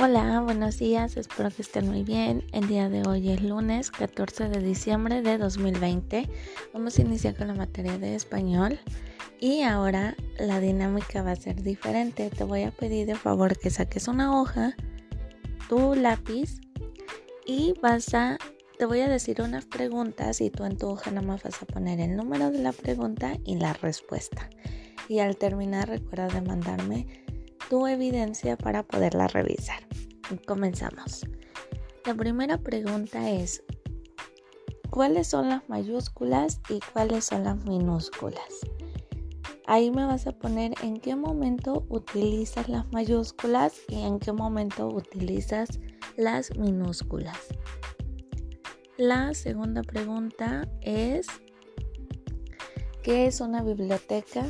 Hola, buenos días, espero que estén muy bien. El día de hoy es lunes 14 de diciembre de 2020. Vamos a iniciar con la materia de español y ahora la dinámica va a ser diferente. Te voy a pedir de favor que saques una hoja, tu lápiz y vas a, te voy a decir unas preguntas y tú en tu hoja nada más vas a poner el número de la pregunta y la respuesta. Y al terminar recuerda de mandarme tu evidencia para poderla revisar. Comenzamos. La primera pregunta es, ¿cuáles son las mayúsculas y cuáles son las minúsculas? Ahí me vas a poner en qué momento utilizas las mayúsculas y en qué momento utilizas las minúsculas. La segunda pregunta es, ¿qué es una biblioteca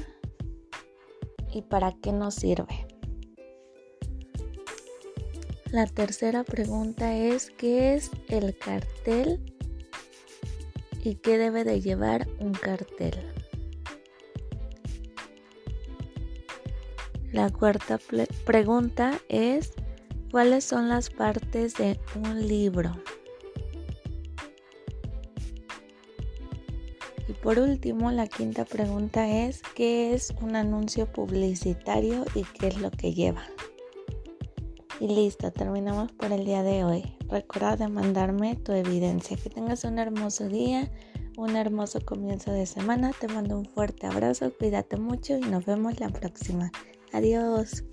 y para qué nos sirve? La tercera pregunta es, ¿qué es el cartel y qué debe de llevar un cartel? La cuarta pregunta es, ¿cuáles son las partes de un libro? Y por último, la quinta pregunta es, ¿qué es un anuncio publicitario y qué es lo que lleva? Y listo, terminamos por el día de hoy. Recuerda de mandarme tu evidencia. Que tengas un hermoso día, un hermoso comienzo de semana. Te mando un fuerte abrazo, cuídate mucho y nos vemos la próxima. Adiós.